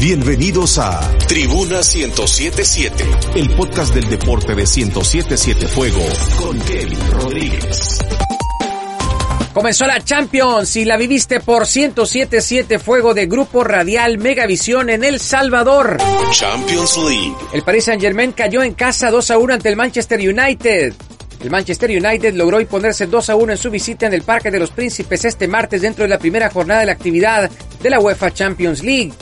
Bienvenidos a Tribuna 1077, el podcast del deporte de 1077 Fuego con Kevin Rodríguez. Comenzó la Champions y la viviste por 1077 Fuego de Grupo Radial Megavisión en El Salvador. Champions League. El Paris Saint Germain cayó en casa 2 a 1 ante el Manchester United. El Manchester United logró imponerse 2 a 1 en su visita en el Parque de los Príncipes este martes dentro de la primera jornada de la actividad de la UEFA Champions League.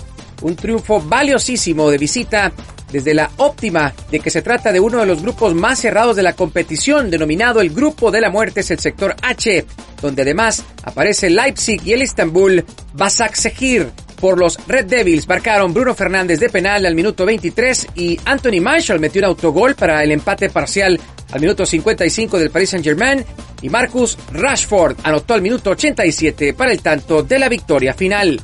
Un triunfo valiosísimo de visita desde la óptima de que se trata de uno de los grupos más cerrados de la competición, denominado el Grupo de la Muerte, es el sector H, donde además aparece Leipzig y el Istanbul Basaksehir. Por los Red Devils marcaron Bruno Fernández de penal al minuto 23 y Anthony Marshall metió un autogol para el empate parcial al minuto 55 del Paris Saint-Germain y Marcus Rashford anotó al minuto 87 para el tanto de la victoria final.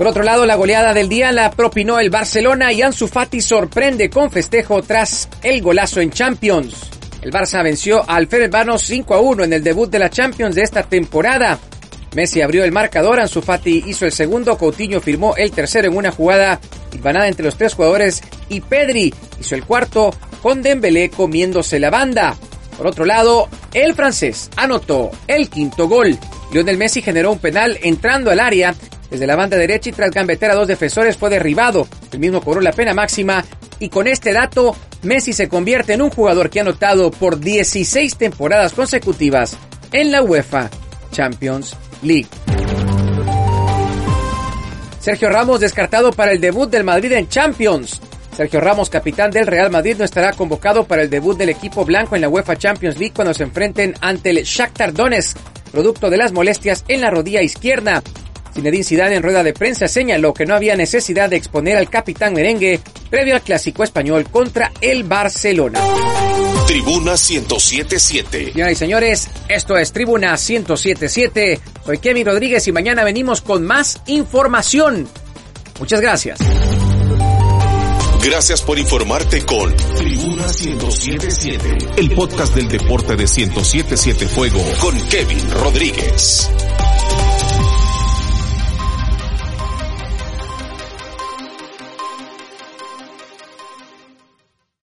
Por otro lado, la goleada del día la propinó el Barcelona y Ansu Fati sorprende con festejo tras el golazo en Champions. El Barça venció al Fenerbahce 5 a 1 en el debut de la Champions de esta temporada. Messi abrió el marcador, Ansu Fati hizo el segundo, Coutinho firmó el tercero en una jugada hilvanada entre los tres jugadores y Pedri hizo el cuarto con Dembélé comiéndose la banda. Por otro lado, el francés anotó el quinto gol. Lionel Messi generó un penal entrando al área desde la banda derecha y tras gambetear a dos defensores fue derribado. El mismo cobró la pena máxima y con este dato Messi se convierte en un jugador que ha anotado por 16 temporadas consecutivas en la UEFA Champions League. Sergio Ramos descartado para el debut del Madrid en Champions. Sergio Ramos, capitán del Real Madrid, no estará convocado para el debut del equipo blanco en la UEFA Champions League cuando se enfrenten ante el Shakhtar Donetsk, producto de las molestias en la rodilla izquierda. Zinedine Zidane en rueda de prensa señaló que no había necesidad de exponer al capitán merengue previo al clásico español contra el Barcelona. Tribuna 1077. Señoras y señores, esto es Tribuna 1077. Soy Kevin Rodríguez y mañana venimos con más información. Muchas gracias. Gracias por informarte con Tribuna 1077, el podcast del deporte de 1077 Fuego con Kevin Rodríguez.